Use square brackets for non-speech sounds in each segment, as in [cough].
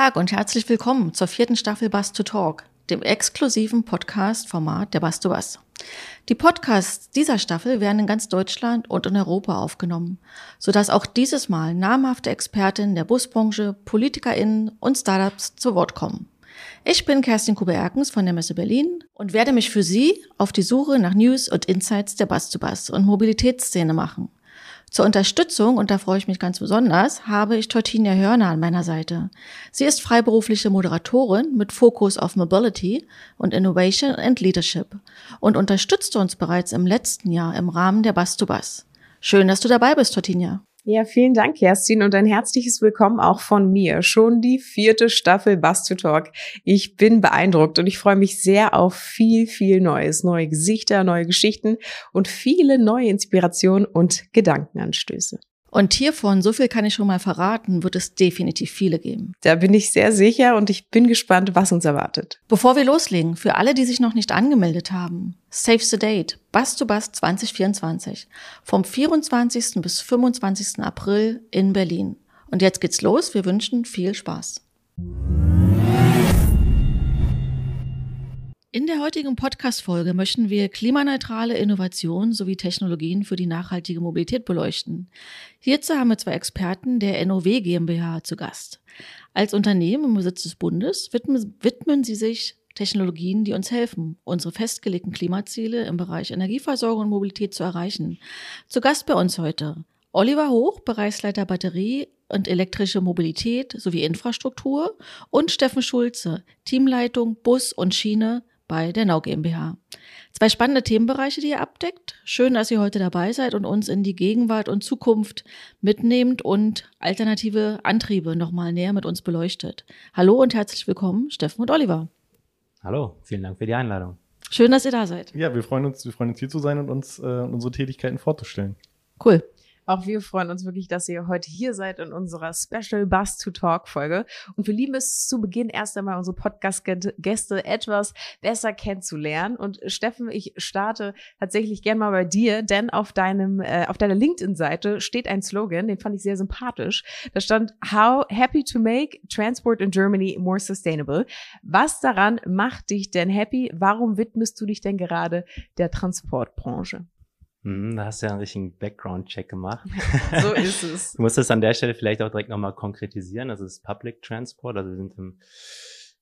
Tag und herzlich willkommen zur vierten Staffel Bass to Talk, dem exklusiven Podcast-Format der Bass to Bass. Die Podcasts dieser Staffel werden in ganz Deutschland und in Europa aufgenommen, sodass auch dieses Mal namhafte Expertinnen der Busbranche, PolitikerInnen und Startups zu Wort kommen. Ich bin Kerstin Kube-Erkens von der Messe Berlin und werde mich für Sie auf die Suche nach News und Insights der Bass to Bass und Mobilitätsszene machen. Zur Unterstützung, und da freue ich mich ganz besonders, habe ich Tortinia Hörner an meiner Seite. Sie ist freiberufliche Moderatorin mit Fokus auf Mobility und Innovation and Leadership und unterstützte uns bereits im letzten Jahr im Rahmen der Bass to Bass. Schön, dass du dabei bist, Tortinia. Ja, vielen Dank, Kerstin, und ein herzliches Willkommen auch von mir. Schon die vierte Staffel Bass to Talk. Ich bin beeindruckt und ich freue mich sehr auf viel, viel Neues, neue Gesichter, neue Geschichten und viele neue Inspirationen und Gedankenanstöße. Und hiervon, so viel kann ich schon mal verraten, wird es definitiv viele geben. Da bin ich sehr sicher und ich bin gespannt, was uns erwartet. Bevor wir loslegen, für alle, die sich noch nicht angemeldet haben, Save the Date, Bass to Bass 2024, vom 24. bis 25. April in Berlin. Und jetzt geht's los, wir wünschen viel Spaß. In der heutigen Podcast-Folge möchten wir klimaneutrale Innovationen sowie Technologien für die nachhaltige Mobilität beleuchten. Hierzu haben wir zwei Experten der NOW GmbH zu Gast. Als Unternehmen im Besitz des Bundes widmen, widmen sie sich Technologien, die uns helfen, unsere festgelegten Klimaziele im Bereich Energieversorgung und Mobilität zu erreichen. Zu Gast bei uns heute Oliver Hoch, Bereichsleiter Batterie und elektrische Mobilität sowie Infrastruktur und Steffen Schulze, Teamleitung Bus und Schiene bei der Nau GmbH. Zwei spannende Themenbereiche, die ihr abdeckt. Schön, dass ihr heute dabei seid und uns in die Gegenwart und Zukunft mitnehmt und alternative Antriebe nochmal näher mit uns beleuchtet. Hallo und herzlich willkommen, Steffen und Oliver. Hallo, vielen Dank für die Einladung. Schön, dass ihr da seid. Ja, wir freuen uns, wir freuen uns hier zu sein und uns äh, unsere Tätigkeiten vorzustellen. Cool. Auch wir freuen uns wirklich, dass ihr heute hier seid in unserer Special Bus to Talk Folge. Und wir lieben es zu Beginn erst einmal unsere Podcast-Gäste etwas besser kennenzulernen. Und Steffen, ich starte tatsächlich gern mal bei dir, denn auf deinem, äh, auf deiner LinkedIn-Seite steht ein Slogan, den fand ich sehr sympathisch. Da stand How happy to make transport in Germany more sustainable. Was daran macht dich denn happy? Warum widmest du dich denn gerade der Transportbranche? Hm, da hast du ja einen richtigen Background-Check gemacht. [laughs] So ist [laughs] es. du musst es an der Stelle vielleicht auch direkt nochmal konkretisieren. Das ist Public Transport. Also wir sind im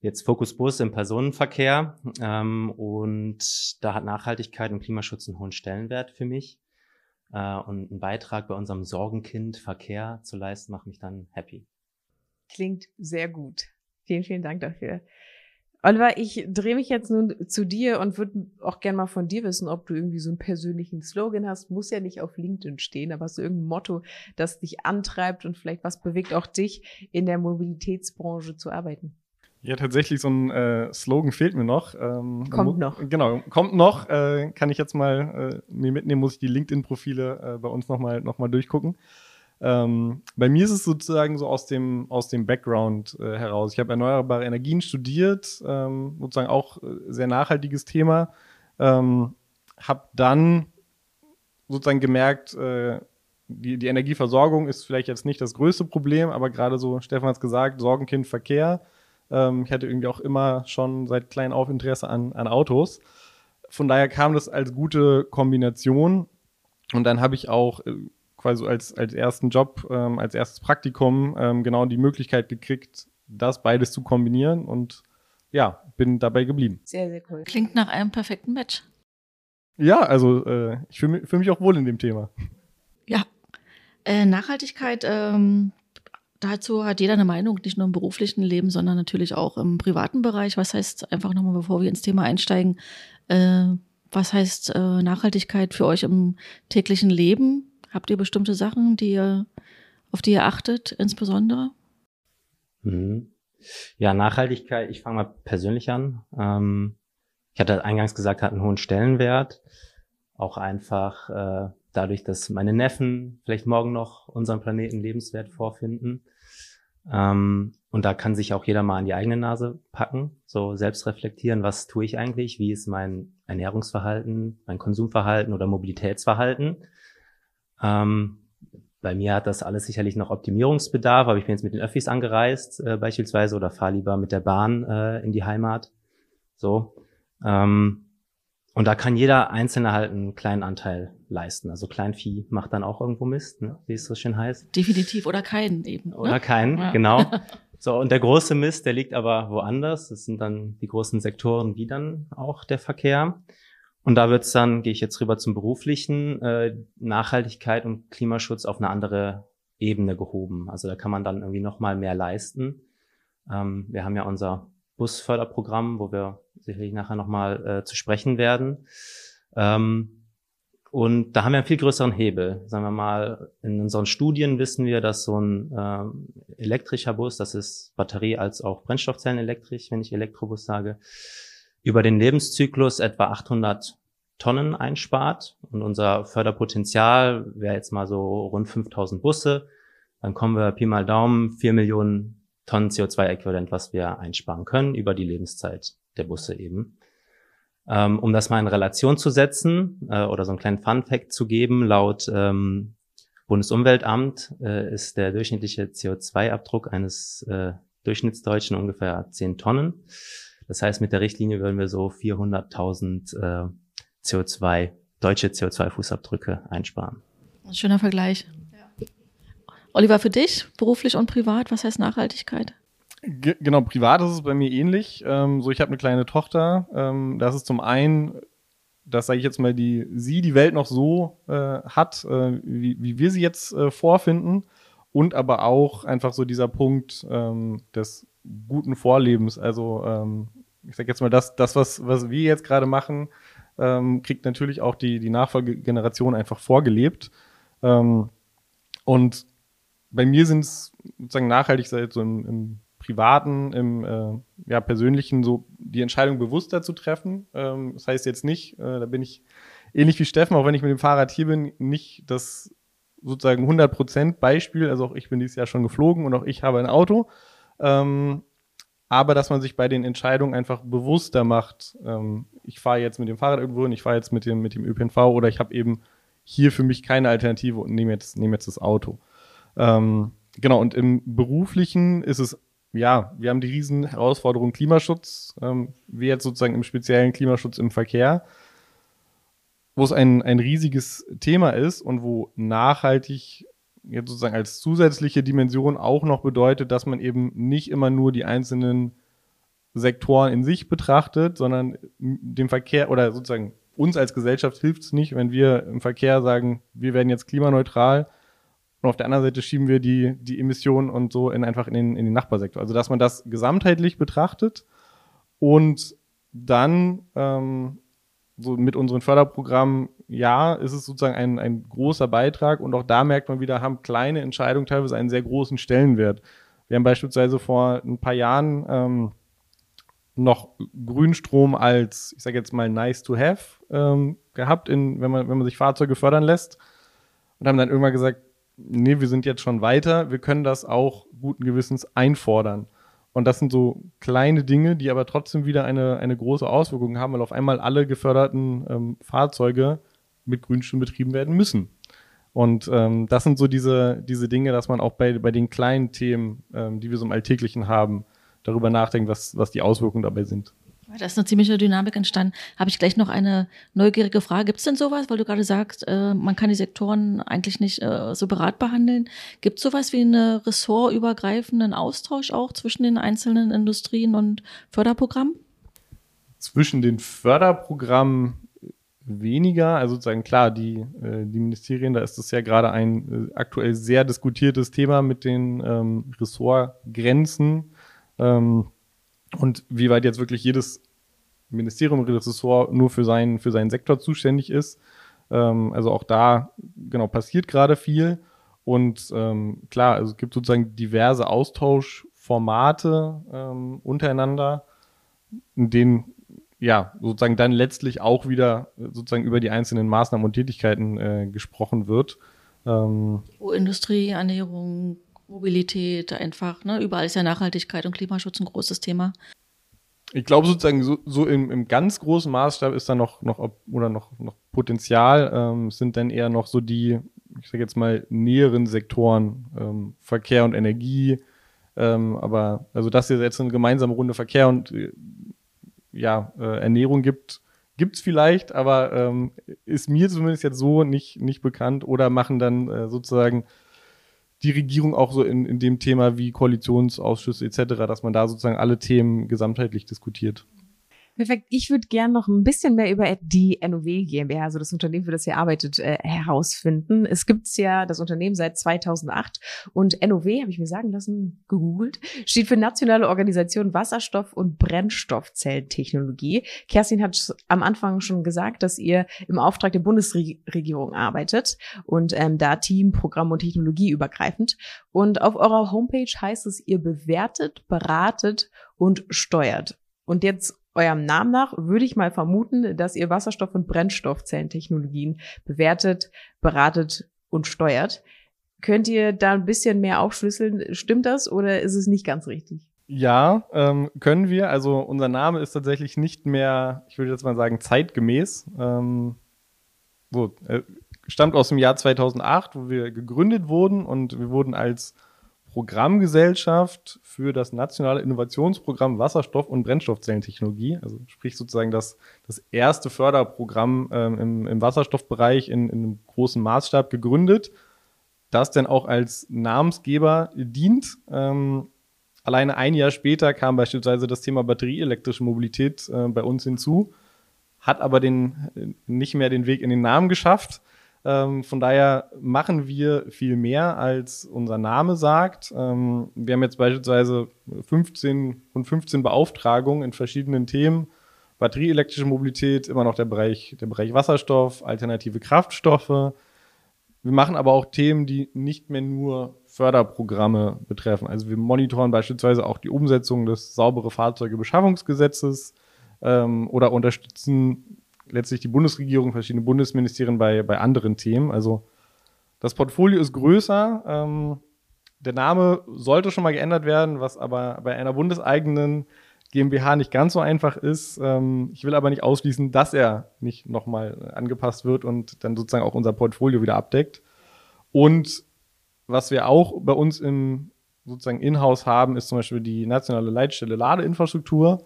jetzt Fokus Bus im Personenverkehr. Ähm, und da hat Nachhaltigkeit und Klimaschutz einen hohen Stellenwert für mich. Äh, und einen Beitrag bei unserem Sorgenkind Verkehr zu leisten, macht mich dann happy. Klingt sehr gut. Vielen, vielen Dank dafür. Oliver, ich drehe mich jetzt nun zu dir und würde auch gerne mal von dir wissen, ob du irgendwie so einen persönlichen Slogan hast. Muss ja nicht auf LinkedIn stehen, aber hast du irgendein Motto, das dich antreibt und vielleicht was bewegt auch dich in der Mobilitätsbranche zu arbeiten? Ja, tatsächlich so ein äh, Slogan fehlt mir noch. Ähm, kommt noch. Genau, kommt noch. Äh, kann ich jetzt mal äh, mir mitnehmen, muss ich die LinkedIn-Profile äh, bei uns nochmal noch mal durchgucken. Ähm, bei mir ist es sozusagen so aus dem, aus dem Background äh, heraus. Ich habe erneuerbare Energien studiert, ähm, sozusagen auch äh, sehr nachhaltiges Thema. Ähm, habe dann sozusagen gemerkt, äh, die, die Energieversorgung ist vielleicht jetzt nicht das größte Problem, aber gerade so, Stefan hat es gesagt, Sorgenkind Verkehr. Ähm, ich hatte irgendwie auch immer schon seit klein auf Interesse an, an Autos. Von daher kam das als gute Kombination. Und dann habe ich auch äh, quasi als, als ersten Job, ähm, als erstes Praktikum ähm, genau die Möglichkeit gekriegt, das beides zu kombinieren und ja, bin dabei geblieben. Sehr, sehr cool. Klingt nach einem perfekten Match. Ja, also äh, ich fühle mich, fühl mich auch wohl in dem Thema. Ja. Äh, Nachhaltigkeit, ähm, dazu hat jeder eine Meinung, nicht nur im beruflichen Leben, sondern natürlich auch im privaten Bereich. Was heißt, einfach nochmal, bevor wir ins Thema einsteigen, äh, was heißt äh, Nachhaltigkeit für euch im täglichen Leben? Habt ihr bestimmte Sachen, die ihr, auf die ihr achtet, insbesondere? Mhm. Ja, Nachhaltigkeit, ich fange mal persönlich an. Ähm, ich hatte eingangs gesagt, hat einen hohen Stellenwert. Auch einfach äh, dadurch, dass meine Neffen vielleicht morgen noch unseren Planeten lebenswert vorfinden. Ähm, und da kann sich auch jeder mal an die eigene Nase packen, so selbst reflektieren, was tue ich eigentlich, wie ist mein Ernährungsverhalten, mein Konsumverhalten oder Mobilitätsverhalten. Ähm, bei mir hat das alles sicherlich noch Optimierungsbedarf, aber ich bin jetzt mit den Öffis angereist äh, beispielsweise oder fahre lieber mit der Bahn äh, in die Heimat. So. Ähm, und da kann jeder Einzelne halt einen kleinen Anteil leisten. Also Kleinvieh macht dann auch irgendwo Mist, ne? wie es so schön heißt. Definitiv. Oder keinen eben. Ne? Oder keinen, ja. genau. [laughs] So, und der große Mist, der liegt aber woanders. Das sind dann die großen Sektoren, wie dann auch der Verkehr. Und da wird's dann, gehe ich jetzt rüber zum beruflichen, äh, Nachhaltigkeit und Klimaschutz auf eine andere Ebene gehoben. Also da kann man dann irgendwie noch mal mehr leisten. Ähm, wir haben ja unser Busförderprogramm, wo wir sicherlich nachher noch mal äh, zu sprechen werden. Ähm, und da haben wir einen viel größeren Hebel. Sagen wir mal, in unseren Studien wissen wir, dass so ein äh, elektrischer Bus, das ist Batterie als auch Brennstoffzellen elektrisch, wenn ich Elektrobus sage, über den Lebenszyklus etwa 800 Tonnen einspart. Und unser Förderpotenzial wäre jetzt mal so rund 5000 Busse. Dann kommen wir Pi mal Daumen, 4 Millionen Tonnen CO2-Äquivalent, was wir einsparen können über die Lebenszeit der Busse eben. Ähm, um das mal in Relation zu setzen äh, oder so einen kleinen Fun-Fact zu geben, laut ähm, Bundesumweltamt äh, ist der durchschnittliche CO2-Abdruck eines äh, Durchschnittsdeutschen ungefähr 10 Tonnen. Das heißt, mit der Richtlinie würden wir so 400.000 äh, CO2, deutsche CO2-Fußabdrücke einsparen. Ein schöner Vergleich. Ja. Oliver, für dich, beruflich und privat, was heißt Nachhaltigkeit? G genau, privat ist es bei mir ähnlich. Ähm, so, ich habe eine kleine Tochter. Ähm, das ist zum einen, dass, sage ich jetzt mal, die sie die Welt noch so äh, hat, äh, wie, wie wir sie jetzt äh, vorfinden. Und aber auch einfach so dieser Punkt ähm, des guten Vorlebens. Also ähm, ich sage jetzt mal, das, das was, was wir jetzt gerade machen, ähm, kriegt natürlich auch die, die Nachfolgegeneration einfach vorgelebt. Ähm, und bei mir sind es sozusagen nachhaltig seit so im, im privaten, im äh, ja, persönlichen so die Entscheidung bewusster zu treffen. Ähm, das heißt jetzt nicht, äh, da bin ich ähnlich wie Steffen, auch wenn ich mit dem Fahrrad hier bin, nicht das sozusagen 100% Beispiel. Also auch ich bin dieses Jahr schon geflogen und auch ich habe ein Auto. Ähm, aber dass man sich bei den Entscheidungen einfach bewusster macht. Ähm, ich fahre jetzt mit dem Fahrrad irgendwo hin, ich fahre jetzt mit dem, mit dem ÖPNV oder ich habe eben hier für mich keine Alternative und nehme jetzt, nehme jetzt das Auto. Ähm, genau, und im Beruflichen ist es, ja, wir haben die riesen Herausforderung Klimaschutz, ähm, wir jetzt sozusagen im speziellen Klimaschutz im Verkehr, wo es ein, ein riesiges Thema ist und wo nachhaltig jetzt sozusagen als zusätzliche Dimension auch noch bedeutet, dass man eben nicht immer nur die einzelnen Sektoren in sich betrachtet, sondern dem Verkehr oder sozusagen uns als Gesellschaft hilft es nicht, wenn wir im Verkehr sagen, wir werden jetzt klimaneutral und auf der anderen Seite schieben wir die, die Emissionen und so in einfach in den, in den Nachbarsektor. Also dass man das gesamtheitlich betrachtet und dann ähm, so mit unseren Förderprogrammen, ja, ist es sozusagen ein, ein großer Beitrag und auch da merkt man wieder, haben kleine Entscheidungen teilweise einen sehr großen Stellenwert. Wir haben beispielsweise vor ein paar Jahren ähm, noch Grünstrom als, ich sage jetzt mal, nice to have ähm, gehabt, in, wenn, man, wenn man sich Fahrzeuge fördern lässt und haben dann irgendwann gesagt, nee, wir sind jetzt schon weiter, wir können das auch guten Gewissens einfordern. Und das sind so kleine Dinge, die aber trotzdem wieder eine, eine große Auswirkung haben, weil auf einmal alle geförderten ähm, Fahrzeuge mit Grünstrom betrieben werden müssen. Und ähm, das sind so diese, diese Dinge, dass man auch bei, bei den kleinen Themen, ähm, die wir so im Alltäglichen haben, darüber nachdenkt, was, was die Auswirkungen dabei sind. Da ist eine ziemliche Dynamik entstanden. Habe ich gleich noch eine neugierige Frage. Gibt es denn sowas, weil du gerade sagst, äh, man kann die Sektoren eigentlich nicht äh, separat behandeln? Gibt es sowas wie einen ressortübergreifenden Austausch auch zwischen den einzelnen Industrien und Förderprogrammen? Zwischen den Förderprogrammen weniger. Also sozusagen klar, die, äh, die Ministerien, da ist das ja gerade ein äh, aktuell sehr diskutiertes Thema mit den ähm, Ressortgrenzen. Ähm, und wie weit jetzt wirklich jedes Ministerium Ressort nur für seinen, für seinen Sektor zuständig ist. Ähm, also auch da, genau, passiert gerade viel. Und ähm, klar, also es gibt sozusagen diverse Austauschformate ähm, untereinander, in denen ja sozusagen dann letztlich auch wieder sozusagen über die einzelnen Maßnahmen und Tätigkeiten äh, gesprochen wird. Ähm, Wo Industrie, Ernährung, Mobilität einfach, ne? Überall ist ja Nachhaltigkeit und Klimaschutz ein großes Thema. Ich glaube sozusagen, so, so im, im ganz großen Maßstab ist da noch, noch oder noch, noch Potenzial, ähm, sind dann eher noch so die ich sage jetzt mal, näheren Sektoren, ähm, Verkehr und Energie. Ähm, aber also, dass es jetzt eine gemeinsame Runde Verkehr und äh, ja, äh, Ernährung gibt, gibt's vielleicht, aber ähm, ist mir zumindest jetzt so nicht, nicht bekannt oder machen dann äh, sozusagen die Regierung auch so in, in dem Thema wie Koalitionsausschüsse etc., dass man da sozusagen alle Themen gesamtheitlich diskutiert. Perfekt. Ich würde gern noch ein bisschen mehr über die NOW GmbH, also das Unternehmen, für das ihr arbeitet, äh, herausfinden. Es gibt's ja das Unternehmen seit 2008 und NOW, habe ich mir sagen lassen, gegoogelt, steht für Nationale Organisation Wasserstoff- und Brennstoffzelltechnologie. Kerstin hat am Anfang schon gesagt, dass ihr im Auftrag der Bundesregierung arbeitet und ähm, da Team, Programm und Technologie übergreifend. Und auf eurer Homepage heißt es, ihr bewertet, beratet und steuert. Und jetzt eurem Namen nach würde ich mal vermuten, dass ihr Wasserstoff- und Brennstoffzellentechnologien bewertet, beratet und steuert. Könnt ihr da ein bisschen mehr aufschlüsseln? Stimmt das oder ist es nicht ganz richtig? Ja, ähm, können wir. Also unser Name ist tatsächlich nicht mehr, ich würde jetzt mal sagen, zeitgemäß. Ähm, so, äh, stammt aus dem Jahr 2008, wo wir gegründet wurden und wir wurden als Programmgesellschaft für das nationale Innovationsprogramm Wasserstoff- und Brennstoffzellentechnologie, also sprich sozusagen das, das erste Förderprogramm ähm, im, im Wasserstoffbereich in, in einem großen Maßstab gegründet, das dann auch als Namensgeber dient. Ähm, alleine ein Jahr später kam beispielsweise das Thema batterieelektrische Mobilität äh, bei uns hinzu, hat aber den, nicht mehr den Weg in den Namen geschafft. Ähm, von daher machen wir viel mehr, als unser Name sagt. Ähm, wir haben jetzt beispielsweise 15 von 15 Beauftragungen in verschiedenen Themen. Batterieelektrische Mobilität, immer noch der Bereich, der Bereich Wasserstoff, alternative Kraftstoffe. Wir machen aber auch Themen, die nicht mehr nur Förderprogramme betreffen. Also wir monitoren beispielsweise auch die Umsetzung des saubere Fahrzeugebeschaffungsgesetzes ähm, oder unterstützen letztlich die Bundesregierung, verschiedene Bundesministerien bei, bei anderen Themen. Also das Portfolio ist größer. Ähm, der Name sollte schon mal geändert werden, was aber bei einer bundeseigenen GmbH nicht ganz so einfach ist. Ähm, ich will aber nicht ausschließen, dass er nicht nochmal angepasst wird und dann sozusagen auch unser Portfolio wieder abdeckt. Und was wir auch bei uns im sozusagen in-house haben, ist zum Beispiel die nationale Leitstelle Ladeinfrastruktur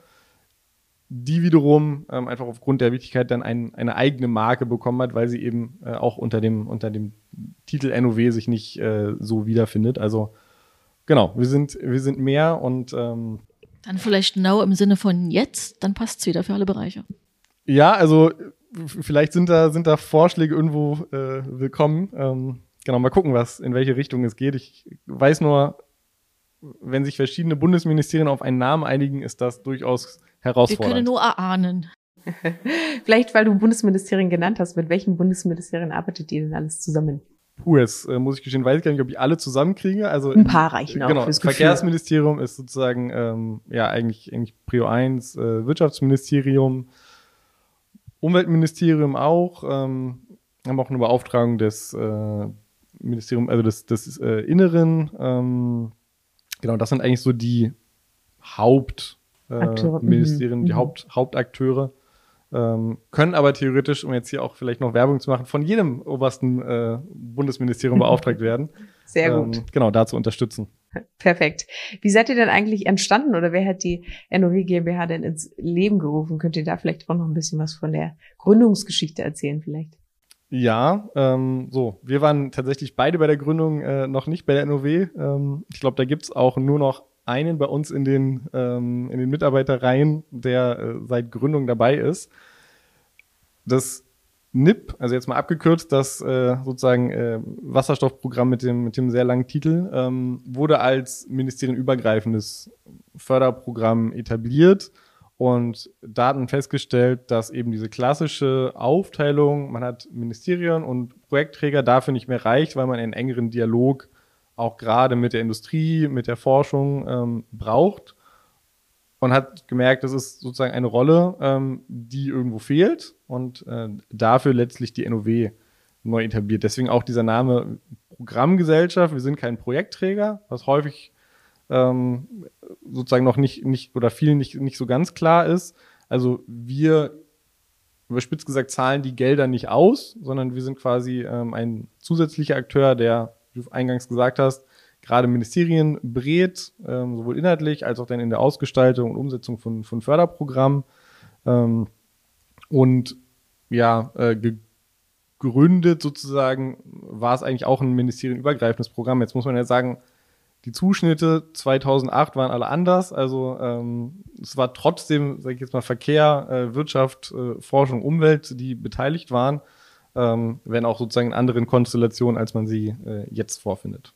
die wiederum ähm, einfach aufgrund der Wichtigkeit dann ein, eine eigene Marke bekommen hat, weil sie eben äh, auch unter dem, unter dem Titel NOW sich nicht äh, so wiederfindet. Also genau, wir sind, wir sind mehr und ähm, dann vielleicht genau im Sinne von jetzt, dann passt es wieder für alle Bereiche. Ja, also vielleicht sind da, sind da Vorschläge irgendwo äh, willkommen. Ähm, genau, mal gucken, was, in welche Richtung es geht. Ich weiß nur, wenn sich verschiedene Bundesministerien auf einen Namen einigen, ist das durchaus herausfordernd. Wir können nur erahnen. [laughs] Vielleicht, weil du Bundesministerien genannt hast, mit welchen Bundesministerien arbeitet ihr denn alles zusammen? Puh, jetzt äh, muss ich gestehen, weiß ich gar nicht, ob ich alle zusammenkriege. Also ein paar reichen auch genau, fürs Verkehrsministerium ist sozusagen ähm, ja eigentlich eigentlich Prio 1, äh, Wirtschaftsministerium, Umweltministerium auch, ähm, haben auch eine Beauftragung des äh, Ministerium, also des, des äh, Inneren. Ähm, genau, das sind eigentlich so die Haupt Ministerien, mhm. die mhm. Haupt, Hauptakteure. Ähm, können aber theoretisch, um jetzt hier auch vielleicht noch Werbung zu machen, von jedem obersten äh, Bundesministerium [laughs] beauftragt werden. Sehr gut. Ähm, genau, da zu unterstützen. Perfekt. Wie seid ihr denn eigentlich entstanden oder wer hat die NOW GmbH denn ins Leben gerufen? Könnt ihr da vielleicht auch noch ein bisschen was von der Gründungsgeschichte erzählen vielleicht? Ja, ähm, so, wir waren tatsächlich beide bei der Gründung äh, noch nicht bei der NOW. Ähm, ich glaube, da gibt's auch nur noch einen bei uns in den, ähm, in den Mitarbeiterreihen, der äh, seit Gründung dabei ist. Das NIP, also jetzt mal abgekürzt, das äh, sozusagen äh, Wasserstoffprogramm mit dem, mit dem sehr langen Titel, ähm, wurde als ministerienübergreifendes Förderprogramm etabliert und Daten festgestellt, dass eben diese klassische Aufteilung, man hat Ministerien und Projektträger, dafür nicht mehr reicht, weil man einen engeren Dialog auch gerade mit der Industrie, mit der Forschung ähm, braucht und hat gemerkt, das ist sozusagen eine Rolle, ähm, die irgendwo fehlt und äh, dafür letztlich die NOW neu etabliert. Deswegen auch dieser Name Programmgesellschaft. Wir sind kein Projektträger, was häufig ähm, sozusagen noch nicht, nicht oder vielen nicht, nicht so ganz klar ist. Also wir überspitzt gesagt, zahlen die Gelder nicht aus, sondern wir sind quasi ähm, ein zusätzlicher Akteur, der, du eingangs gesagt hast, gerade Ministerien berät, ähm, sowohl inhaltlich als auch dann in der Ausgestaltung und Umsetzung von, von Förderprogrammen. Ähm, und ja, äh, gegründet sozusagen war es eigentlich auch ein ministerienübergreifendes Programm. Jetzt muss man ja sagen, die Zuschnitte 2008 waren alle anders. Also ähm, es war trotzdem, sage ich jetzt mal, Verkehr, äh, Wirtschaft, äh, Forschung, Umwelt, die beteiligt waren, ähm, wenn auch sozusagen in anderen Konstellationen, als man sie äh, jetzt vorfindet.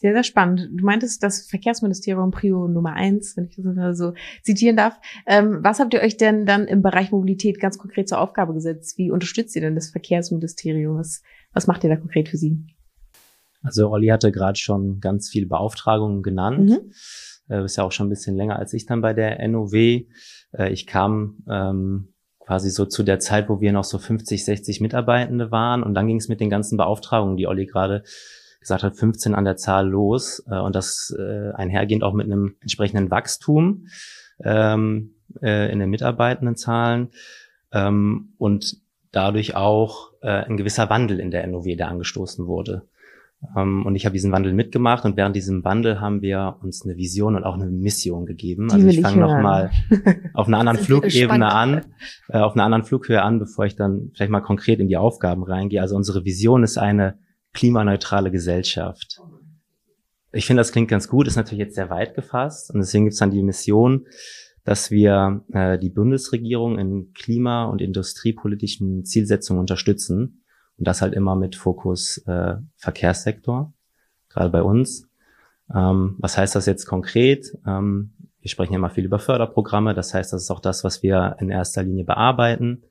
Sehr, sehr spannend. Du meintest das Verkehrsministerium Prio Nummer eins, wenn ich das mal so zitieren darf. Ähm, was habt ihr euch denn dann im Bereich Mobilität ganz konkret zur Aufgabe gesetzt? Wie unterstützt ihr denn das Verkehrsministerium? Was, was macht ihr da konkret für sie? Also Olli hatte gerade schon ganz viele Beauftragungen genannt. Mhm. Äh, ist ja auch schon ein bisschen länger als ich dann bei der NOW. Äh, ich kam ähm, quasi so zu der Zeit, wo wir noch so 50, 60 Mitarbeitende waren. Und dann ging es mit den ganzen Beauftragungen, die Olli gerade gesagt hat, 15 an der Zahl los äh, und das äh, einhergehend auch mit einem entsprechenden Wachstum ähm, äh, in den mitarbeitenden Zahlen ähm, und dadurch auch äh, ein gewisser Wandel in der NOW, der angestoßen wurde. Ähm, und ich habe diesen Wandel mitgemacht und während diesem Wandel haben wir uns eine Vision und auch eine Mission gegeben. Die also ich fange nochmal [laughs] auf einer anderen Flugebene an, äh, auf einer anderen Flughöhe an, bevor ich dann vielleicht mal konkret in die Aufgaben reingehe. Also unsere Vision ist eine klimaneutrale Gesellschaft. Ich finde, das klingt ganz gut, ist natürlich jetzt sehr weit gefasst und deswegen gibt es dann die Mission, dass wir äh, die Bundesregierung in klima- und industriepolitischen Zielsetzungen unterstützen und das halt immer mit Fokus äh, Verkehrssektor, gerade bei uns. Ähm, was heißt das jetzt konkret? Ähm, wir sprechen ja immer viel über Förderprogramme, das heißt, das ist auch das, was wir in erster Linie bearbeiten.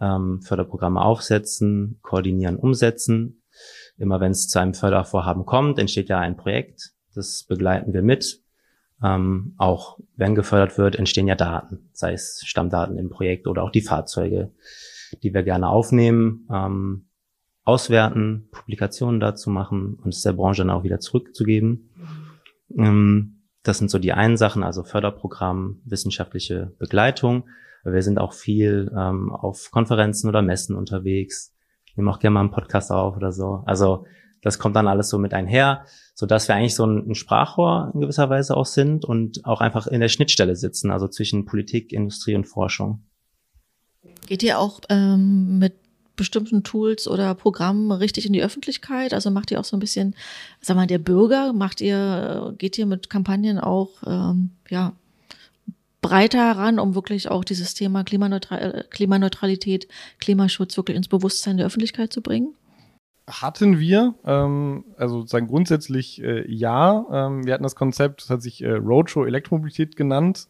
Ähm, Förderprogramme aufsetzen, koordinieren, umsetzen Immer wenn es zu einem Fördervorhaben kommt, entsteht ja ein Projekt. Das begleiten wir mit. Ähm, auch wenn gefördert wird, entstehen ja Daten, sei es Stammdaten im Projekt oder auch die Fahrzeuge, die wir gerne aufnehmen, ähm, auswerten, Publikationen dazu machen und es der Branche dann auch wieder zurückzugeben. Ähm, das sind so die einen Sachen, also Förderprogramm, wissenschaftliche Begleitung. Wir sind auch viel ähm, auf Konferenzen oder Messen unterwegs, nehme auch gerne mal einen Podcast auf oder so. Also das kommt dann alles so mit einher, so dass wir eigentlich so ein, ein Sprachrohr in gewisser Weise auch sind und auch einfach in der Schnittstelle sitzen, also zwischen Politik, Industrie und Forschung. Geht ihr auch ähm, mit bestimmten Tools oder Programmen richtig in die Öffentlichkeit? Also macht ihr auch so ein bisschen, sag mal, der Bürger, macht ihr, geht ihr mit Kampagnen auch, ähm, ja, breiter heran, um wirklich auch dieses Thema Klimaneutral Klimaneutralität, Klimaschutz wirklich ins Bewusstsein der Öffentlichkeit zu bringen? Hatten wir, ähm, also sozusagen grundsätzlich äh, ja. Ähm, wir hatten das Konzept, das hat sich äh, Roadshow Elektromobilität genannt.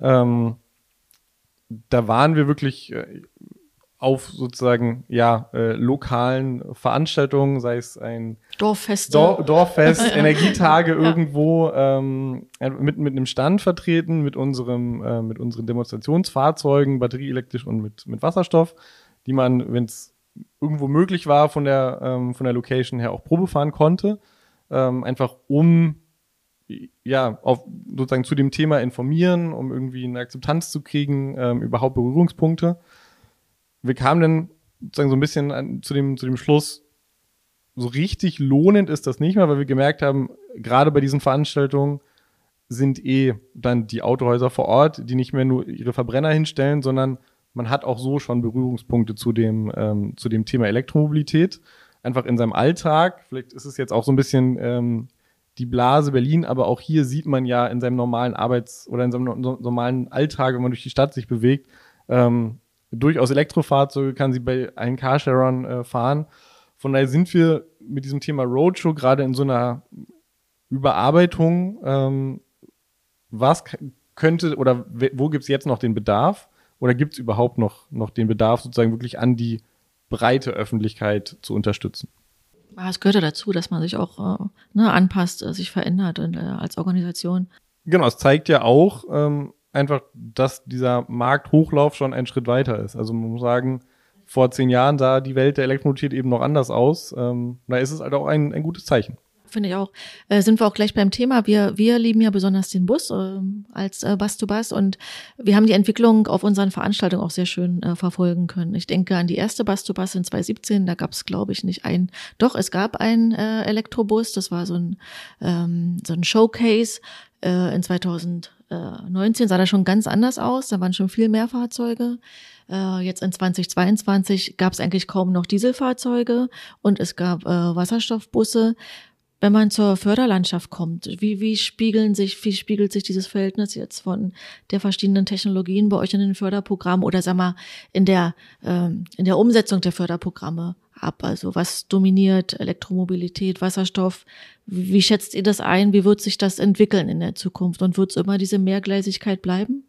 Ähm, da waren wir wirklich äh, auf sozusagen ja äh, lokalen Veranstaltungen, sei es ein Dorffest, Dor Dorffest, [laughs] Energietage ja. irgendwo ähm, mit mit einem Stand vertreten, mit unserem äh, mit unseren Demonstrationsfahrzeugen, batterieelektrisch und mit mit Wasserstoff, die man, wenn es irgendwo möglich war von der ähm, von der Location her auch Probe fahren konnte, ähm, einfach um ja, auf, sozusagen zu dem Thema informieren, um irgendwie eine Akzeptanz zu kriegen, ähm, überhaupt Berührungspunkte wir kamen dann sozusagen so ein bisschen an, zu, dem, zu dem Schluss, so richtig lohnend ist das nicht mehr, weil wir gemerkt haben, gerade bei diesen Veranstaltungen sind eh dann die Autohäuser vor Ort, die nicht mehr nur ihre Verbrenner hinstellen, sondern man hat auch so schon Berührungspunkte zu dem, ähm, zu dem Thema Elektromobilität. Einfach in seinem Alltag. Vielleicht ist es jetzt auch so ein bisschen ähm, die Blase Berlin, aber auch hier sieht man ja in seinem normalen Arbeits- oder in seinem normalen Alltag, wenn man durch die Stadt sich bewegt, ähm, durchaus Elektrofahrzeuge, kann sie bei allen Carsharern äh, fahren. Von daher sind wir mit diesem Thema Roadshow gerade in so einer Überarbeitung. Ähm, was könnte oder wo gibt es jetzt noch den Bedarf? Oder gibt es überhaupt noch, noch den Bedarf, sozusagen wirklich an die breite Öffentlichkeit zu unterstützen? Ah, es gehört ja dazu, dass man sich auch äh, ne, anpasst, äh, sich verändert und, äh, als Organisation. Genau, es zeigt ja auch, ähm, einfach, dass dieser Markthochlauf schon ein Schritt weiter ist. Also man muss sagen, vor zehn Jahren sah die Welt der Elektromobilität eben noch anders aus. Ähm, da ist es halt auch ein, ein gutes Zeichen. Finde ich auch. Äh, sind wir auch gleich beim Thema. Wir, wir lieben ja besonders den Bus äh, als äh, Bus to Bus und wir haben die Entwicklung auf unseren Veranstaltungen auch sehr schön äh, verfolgen können. Ich denke an die erste Bus to Bus in 2017, da gab es, glaube ich, nicht ein, doch, es gab einen äh, Elektrobus, das war so ein, ähm, so ein Showcase äh, in 2019 sah das schon ganz anders aus, da waren schon viel mehr Fahrzeuge. Äh, jetzt in 2022 gab es eigentlich kaum noch Dieselfahrzeuge und es gab äh, Wasserstoffbusse. Wenn man zur Förderlandschaft kommt, wie, wie spiegeln sich, wie spiegelt sich dieses Verhältnis jetzt von der verschiedenen Technologien bei euch in den Förderprogrammen oder sag mal in der ähm, in der Umsetzung der Förderprogramme ab? Also was dominiert Elektromobilität, Wasserstoff? Wie, schätzt ihr das ein? Wie wird sich das entwickeln in der Zukunft? Und wird es immer diese Mehrgleisigkeit bleiben?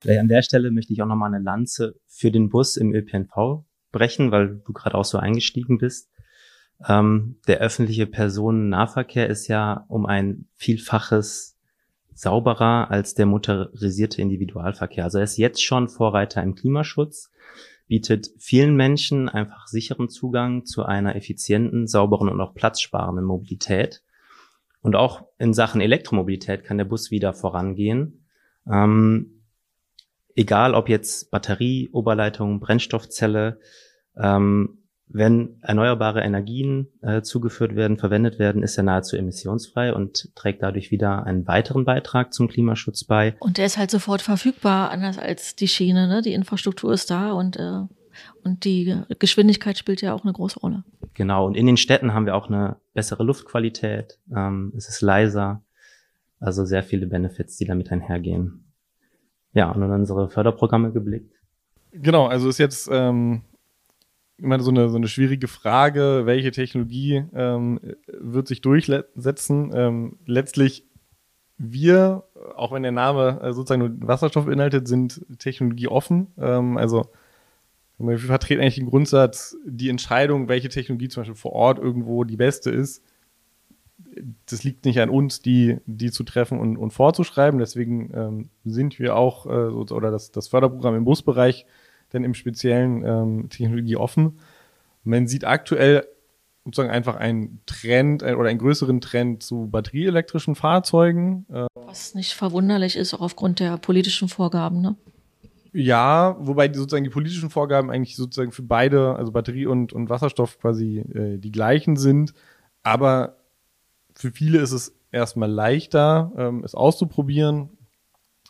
Vielleicht an der Stelle möchte ich auch nochmal eine Lanze für den Bus im ÖPNV brechen, weil du gerade auch so eingestiegen bist. Ähm, der öffentliche Personennahverkehr ist ja um ein Vielfaches sauberer als der motorisierte Individualverkehr. Also er ist jetzt schon Vorreiter im Klimaschutz, bietet vielen Menschen einfach sicheren Zugang zu einer effizienten, sauberen und auch platzsparenden Mobilität. Und auch in Sachen Elektromobilität kann der Bus wieder vorangehen. Ähm, egal ob jetzt Batterie, Oberleitung, Brennstoffzelle, ähm, wenn erneuerbare Energien äh, zugeführt werden, verwendet werden, ist er nahezu emissionsfrei und trägt dadurch wieder einen weiteren Beitrag zum Klimaschutz bei. Und der ist halt sofort verfügbar, anders als die Schiene. Ne? Die Infrastruktur ist da und, äh, und die Geschwindigkeit spielt ja auch eine große Rolle. Genau, und in den Städten haben wir auch eine bessere Luftqualität, ähm, es ist leiser, also sehr viele Benefits, die damit einhergehen ja, und in unsere Förderprogramme geblickt. Genau, also ist jetzt ähm, immer so eine, so eine schwierige Frage, welche Technologie ähm, wird sich durchsetzen. Ähm, letztlich wir, auch wenn der Name äh, sozusagen nur Wasserstoff beinhaltet, sind technologieoffen. Ähm, also wir vertreten eigentlich den Grundsatz, die Entscheidung, welche Technologie zum Beispiel vor Ort irgendwo die beste ist, das liegt nicht an uns, die, die zu treffen und, und vorzuschreiben. Deswegen ähm, sind wir auch, äh, oder das, das Förderprogramm im Busbereich, denn im speziellen ähm, Technologie offen. Man sieht aktuell sozusagen einfach einen Trend äh, oder einen größeren Trend zu batterieelektrischen Fahrzeugen. Äh, Was nicht verwunderlich ist, auch aufgrund der politischen Vorgaben, ne? Ja, wobei die, sozusagen die politischen Vorgaben eigentlich sozusagen für beide, also Batterie und, und Wasserstoff quasi äh, die gleichen sind. Aber für viele ist es erstmal leichter, ähm, es auszuprobieren.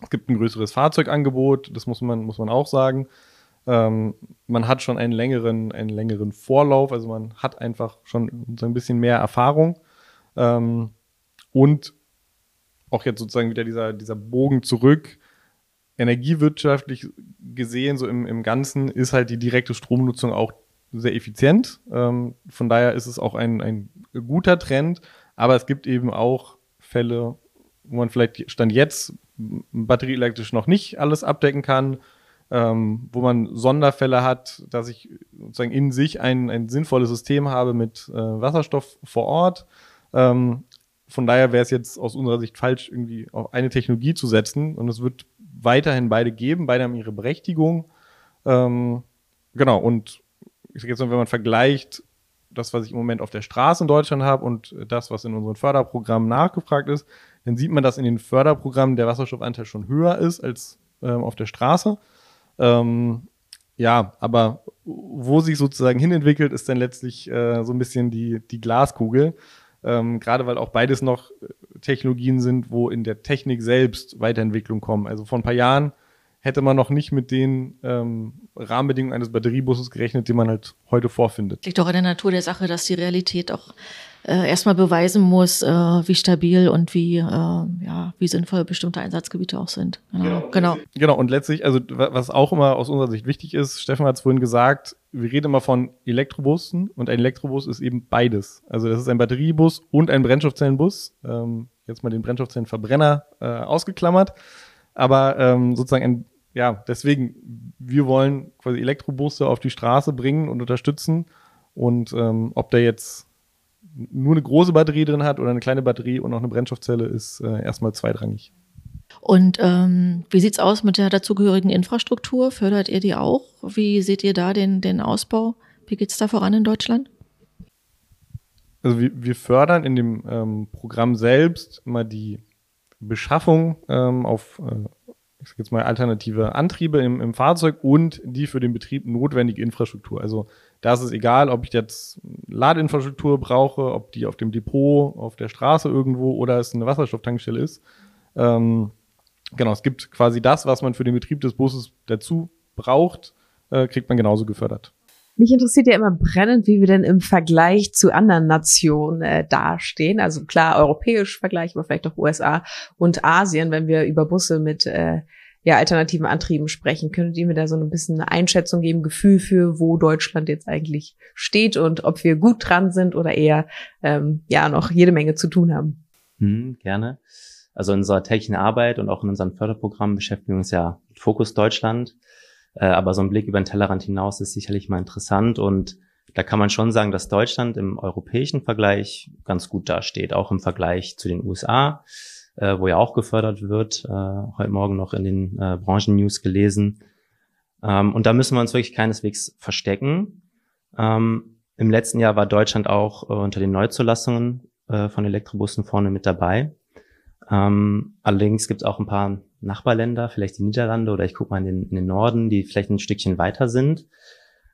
Es gibt ein größeres Fahrzeugangebot, das muss man, muss man auch sagen. Ähm, man hat schon einen längeren, einen längeren Vorlauf, also man hat einfach schon so ein bisschen mehr Erfahrung. Ähm, und auch jetzt sozusagen wieder dieser, dieser Bogen zurück. Energiewirtschaftlich gesehen, so im, im Ganzen, ist halt die direkte Stromnutzung auch sehr effizient. Ähm, von daher ist es auch ein, ein guter Trend. Aber es gibt eben auch Fälle, wo man vielleicht Stand jetzt batterieelektrisch noch nicht alles abdecken kann, ähm, wo man Sonderfälle hat, dass ich sozusagen in sich ein, ein sinnvolles System habe mit äh, Wasserstoff vor Ort. Ähm, von daher wäre es jetzt aus unserer Sicht falsch, irgendwie auf eine Technologie zu setzen. Und es wird weiterhin beide geben, beide haben ihre Berechtigung. Ähm, genau, und ich sage jetzt mal, wenn man vergleicht, das, was ich im Moment auf der Straße in Deutschland habe und das, was in unseren Förderprogrammen nachgefragt ist, dann sieht man, dass in den Förderprogrammen der Wasserstoffanteil schon höher ist als ähm, auf der Straße. Ähm, ja, aber wo sich sozusagen hinentwickelt, ist dann letztlich äh, so ein bisschen die, die Glaskugel. Ähm, Gerade weil auch beides noch Technologien sind, wo in der Technik selbst Weiterentwicklung kommen. Also vor ein paar Jahren hätte man noch nicht mit den ähm, Rahmenbedingungen eines Batteriebusses gerechnet, die man halt heute vorfindet. Liegt doch in der Natur der Sache, dass die Realität auch äh, erstmal beweisen muss, äh, wie stabil und wie, äh, ja, wie sinnvoll bestimmte Einsatzgebiete auch sind. Genau. genau. genau. Genau, und letztlich, also was auch immer aus unserer Sicht wichtig ist, Steffen hat es vorhin gesagt, wir reden immer von Elektrobussen und ein Elektrobus ist eben beides. Also das ist ein Batteriebus und ein Brennstoffzellenbus. Ähm, jetzt mal den Brennstoffzellenverbrenner äh, ausgeklammert. Aber ähm, sozusagen ein ja, deswegen, wir wollen quasi Elektrobusse auf die Straße bringen und unterstützen. Und ähm, ob der jetzt nur eine große Batterie drin hat oder eine kleine Batterie und noch eine Brennstoffzelle, ist äh, erstmal zweitrangig. Und ähm, wie sieht's aus mit der dazugehörigen Infrastruktur? Fördert ihr die auch? Wie seht ihr da den, den Ausbau? Wie geht's da voran in Deutschland? also wir, wir fördern in dem ähm, Programm selbst immer die Beschaffung ähm, auf, äh, ich sag jetzt mal, alternative Antriebe im, im Fahrzeug und die für den Betrieb notwendige Infrastruktur. Also da ist es egal, ob ich jetzt Ladeinfrastruktur brauche, ob die auf dem Depot, auf der Straße irgendwo oder es eine Wasserstofftankstelle ist. Ähm, genau, es gibt quasi das, was man für den Betrieb des Busses dazu braucht, äh, kriegt man genauso gefördert. Mich interessiert ja immer brennend, wie wir denn im Vergleich zu anderen Nationen äh, dastehen. Also klar, europäisch Vergleich, aber vielleicht auch USA und Asien, wenn wir über Busse mit äh, ja, alternativen Antrieben sprechen. Könntet ihr mir da so ein bisschen eine Einschätzung geben, Gefühl für, wo Deutschland jetzt eigentlich steht und ob wir gut dran sind oder eher ähm, ja noch jede Menge zu tun haben? Hm, gerne. Also in unserer täglichen Arbeit und auch in unserem Förderprogramm beschäftigen wir uns ja mit Fokus Deutschland. Äh, aber so ein Blick über den Tellerrand hinaus ist sicherlich mal interessant und da kann man schon sagen, dass Deutschland im europäischen Vergleich ganz gut dasteht, auch im Vergleich zu den USA, äh, wo ja auch gefördert wird. Äh, heute Morgen noch in den äh, Branchen-News gelesen. Ähm, und da müssen wir uns wirklich keineswegs verstecken. Ähm, Im letzten Jahr war Deutschland auch äh, unter den Neuzulassungen äh, von Elektrobussen vorne mit dabei. Ähm, allerdings gibt es auch ein paar Nachbarländer, vielleicht die Niederlande oder ich gucke mal in den, in den, Norden, die vielleicht ein Stückchen weiter sind.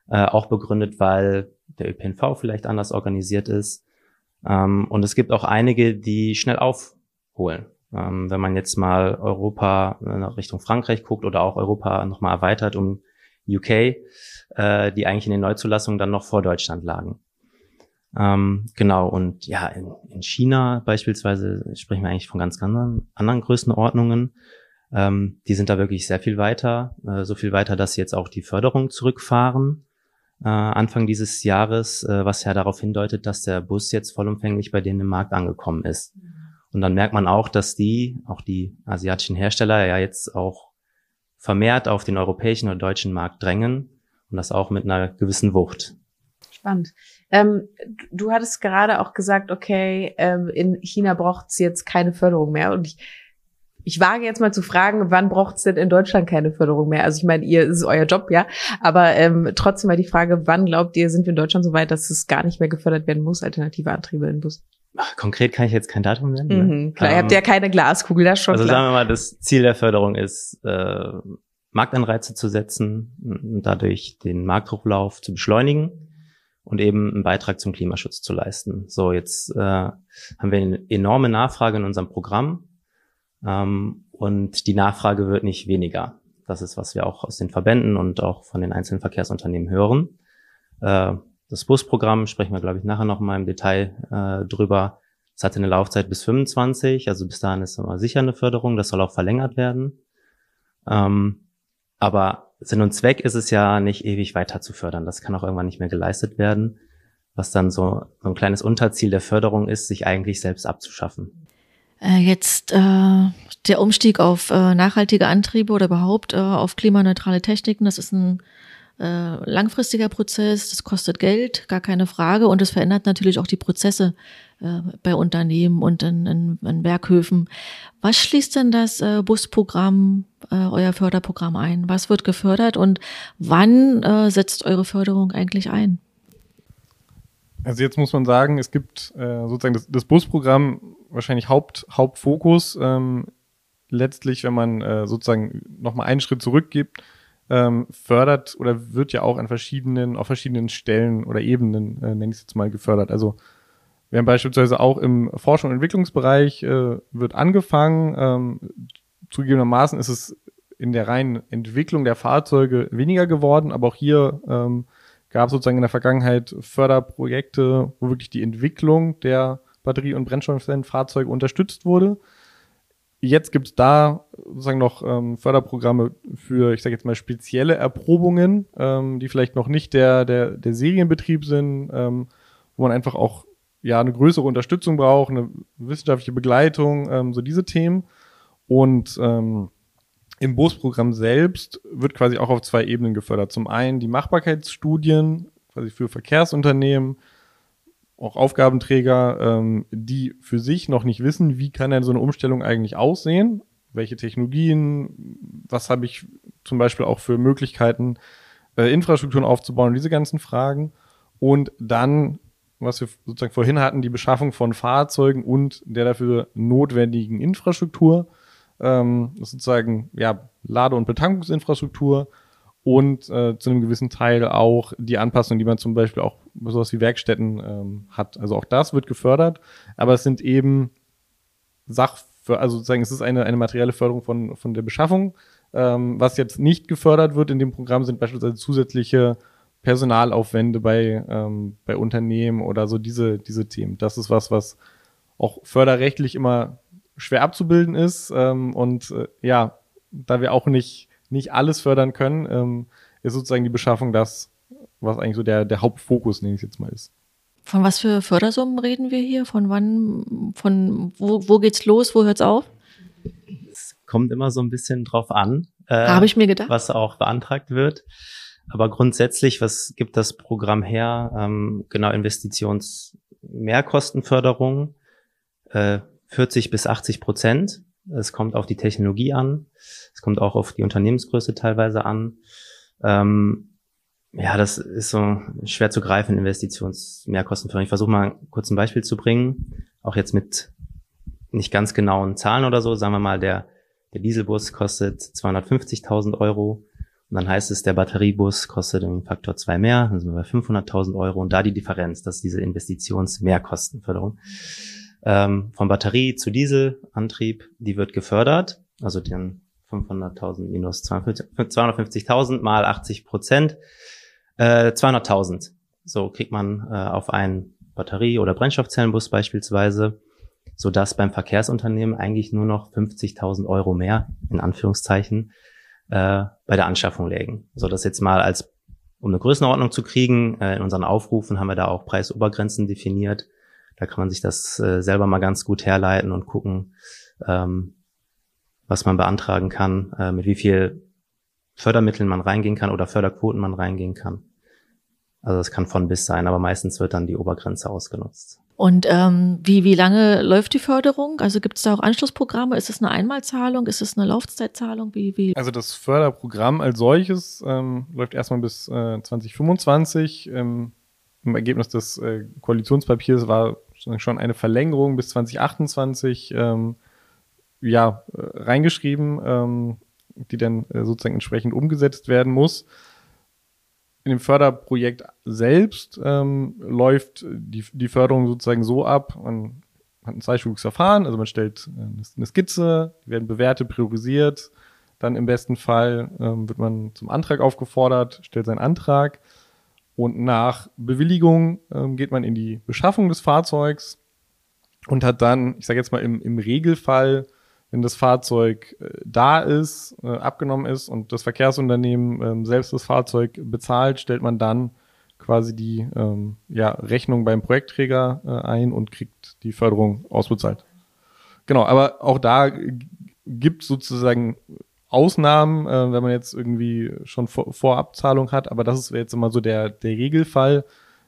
Äh, auch begründet, weil der ÖPNV vielleicht anders organisiert ist. Ähm, und es gibt auch einige, die schnell aufholen. Ähm, wenn man jetzt mal Europa nach Richtung Frankreich guckt oder auch Europa nochmal erweitert um UK, äh, die eigentlich in den Neuzulassungen dann noch vor Deutschland lagen. Ähm, genau, und ja, in, in, China beispielsweise sprechen wir eigentlich von ganz anderen, anderen Größenordnungen. Ähm, die sind da wirklich sehr viel weiter, äh, so viel weiter, dass sie jetzt auch die Förderung zurückfahren. Äh, Anfang dieses Jahres, äh, was ja darauf hindeutet, dass der Bus jetzt vollumfänglich bei denen im Markt angekommen ist. Und dann merkt man auch, dass die, auch die asiatischen Hersteller ja jetzt auch vermehrt auf den europäischen oder deutschen Markt drängen und das auch mit einer gewissen Wucht. Spannend. Ähm, du hattest gerade auch gesagt, okay, ähm, in China braucht es jetzt keine Förderung mehr. Und ich, ich wage jetzt mal zu fragen, wann braucht es denn in Deutschland keine Förderung mehr? Also ich meine, ihr ist euer Job, ja. Aber ähm, trotzdem mal die Frage, wann glaubt ihr, sind wir in Deutschland so weit, dass es gar nicht mehr gefördert werden muss, alternative Antriebe in Bus? Konkret kann ich jetzt kein Datum nennen. Ne? Mhm, klar, ihr habt ja ähm, keine Glaskugel, das schon. Also klar. sagen wir mal, das Ziel der Förderung ist, äh, Marktanreize zu setzen und dadurch den Markthochlauf zu beschleunigen und eben einen Beitrag zum Klimaschutz zu leisten. So, jetzt äh, haben wir eine enorme Nachfrage in unserem Programm ähm, und die Nachfrage wird nicht weniger. Das ist, was wir auch aus den Verbänden und auch von den einzelnen Verkehrsunternehmen hören. Äh, das Busprogramm sprechen wir, glaube ich, nachher noch mal im Detail äh, drüber. Es hatte eine Laufzeit bis 25, also bis dahin ist immer sicher eine Förderung. Das soll auch verlängert werden. Ähm, aber Sinn und Zweck ist es ja nicht ewig weiter zu fördern. Das kann auch irgendwann nicht mehr geleistet werden, was dann so, so ein kleines Unterziel der Förderung ist, sich eigentlich selbst abzuschaffen. Äh, jetzt äh, der Umstieg auf äh, nachhaltige Antriebe oder überhaupt äh, auf klimaneutrale Techniken, das ist ein äh, langfristiger Prozess, das kostet Geld, gar keine Frage und es verändert natürlich auch die Prozesse äh, bei Unternehmen und in, in, in Werkhöfen. Was schließt denn das äh, Busprogramm, äh, euer Förderprogramm ein? Was wird gefördert und wann äh, setzt eure Förderung eigentlich ein? Also jetzt muss man sagen, es gibt äh, sozusagen das, das Busprogramm wahrscheinlich Haupt, Hauptfokus. Ähm, letztlich, wenn man äh, sozusagen nochmal einen Schritt zurückgibt, ähm, fördert oder wird ja auch an verschiedenen, auf verschiedenen Stellen oder Ebenen, äh, nenne ich es jetzt mal, gefördert. Also wir haben beispielsweise auch im Forschung- und Entwicklungsbereich äh, wird angefangen. Ähm, zugegebenermaßen ist es in der reinen Entwicklung der Fahrzeuge weniger geworden, aber auch hier ähm, gab es sozusagen in der Vergangenheit Förderprojekte, wo wirklich die Entwicklung der Batterie- und Brennstoffzellenfahrzeuge unterstützt wurde. Jetzt gibt es da sozusagen noch ähm, Förderprogramme für, ich sage jetzt mal, spezielle Erprobungen, ähm, die vielleicht noch nicht der, der, der Serienbetrieb sind, ähm, wo man einfach auch ja eine größere Unterstützung braucht, eine wissenschaftliche Begleitung, ähm, so diese Themen. Und ähm, im BOS-Programm selbst wird quasi auch auf zwei Ebenen gefördert. Zum einen die Machbarkeitsstudien, quasi für Verkehrsunternehmen, auch Aufgabenträger, ähm, die für sich noch nicht wissen, wie kann denn so eine Umstellung eigentlich aussehen, welche Technologien, was habe ich zum Beispiel auch für Möglichkeiten, äh, Infrastrukturen aufzubauen, diese ganzen Fragen. Und dann was wir sozusagen vorhin hatten, die Beschaffung von Fahrzeugen und der dafür notwendigen Infrastruktur, ähm, sozusagen ja Lade- und Betankungsinfrastruktur und äh, zu einem gewissen Teil auch die Anpassung, die man zum Beispiel auch sowas wie Werkstätten ähm, hat. Also auch das wird gefördert, aber es sind eben Sach also sozusagen es ist eine, eine materielle Förderung von, von der Beschaffung. Ähm, was jetzt nicht gefördert wird in dem Programm sind beispielsweise zusätzliche Personalaufwände bei, ähm, bei Unternehmen oder so diese, diese Themen. Das ist was, was auch förderrechtlich immer schwer abzubilden ist. Ähm, und äh, ja, da wir auch nicht nicht alles fördern können, ähm, ist sozusagen die Beschaffung das, was eigentlich so der, der Hauptfokus, nenne ich jetzt mal, ist. Von was für Fördersummen reden wir hier? Von wann, von wo, wo geht's los, wo hört's auf? Es kommt immer so ein bisschen drauf an. Äh, Habe ich mir gedacht. Was auch beantragt wird. Aber grundsätzlich, was gibt das Programm her? Ähm, genau, Investitionsmehrkostenförderung, äh, 40 bis 80 Prozent. Es kommt auf die Technologie an. Es kommt auch auf die Unternehmensgröße teilweise an. Ähm, ja, das ist so schwer zu greifen, Investitionsmehrkostenförderung. Ich versuche mal kurz ein Beispiel zu bringen, auch jetzt mit nicht ganz genauen Zahlen oder so. Sagen wir mal, der, der Dieselbus kostet 250.000 Euro und dann heißt es, der Batteriebus kostet einen Faktor zwei mehr, dann sind wir bei 500.000 Euro und da die Differenz, das ist diese Investitionsmehrkostenförderung ähm, von Batterie zu Dieselantrieb, die wird gefördert, also den 500.000 minus 250.000 mal 80 Prozent, äh, 200.000. So kriegt man äh, auf einen Batterie- oder Brennstoffzellenbus beispielsweise, so dass beim Verkehrsunternehmen eigentlich nur noch 50.000 Euro mehr, in Anführungszeichen, äh, bei der Anschaffung lägen. So dass jetzt mal als, um eine Größenordnung zu kriegen, äh, in unseren Aufrufen haben wir da auch Preisobergrenzen definiert, da kann man sich das äh, selber mal ganz gut herleiten und gucken, ähm, was man beantragen kann, äh, mit wie viel Fördermitteln man reingehen kann oder Förderquoten man reingehen kann. Also das kann von bis sein, aber meistens wird dann die Obergrenze ausgenutzt. Und ähm, wie, wie lange läuft die Förderung? Also gibt es da auch Anschlussprogramme? Ist es eine Einmalzahlung? Ist es eine Laufzeitzahlung? Wie, wie? Also das Förderprogramm als solches ähm, läuft erstmal bis äh, 2025. Ähm, Im Ergebnis des äh, Koalitionspapiers war schon eine Verlängerung bis 2028 ähm, ja, äh, reingeschrieben, ähm, die dann äh, sozusagen entsprechend umgesetzt werden muss. In dem Förderprojekt selbst ähm, läuft die, die Förderung sozusagen so ab, man hat ein zweistufiges Verfahren, also man stellt äh, eine Skizze, die werden bewertet, priorisiert, dann im besten Fall ähm, wird man zum Antrag aufgefordert, stellt seinen Antrag, und nach Bewilligung ähm, geht man in die Beschaffung des Fahrzeugs und hat dann, ich sage jetzt mal im, im Regelfall, wenn das Fahrzeug äh, da ist, äh, abgenommen ist und das Verkehrsunternehmen ähm, selbst das Fahrzeug bezahlt, stellt man dann quasi die ähm, ja, Rechnung beim Projektträger äh, ein und kriegt die Förderung ausbezahlt. Genau, aber auch da gibt sozusagen Ausnahmen, äh, wenn man jetzt irgendwie schon Vor Vorabzahlung hat, aber das ist jetzt immer so der, der Regelfall.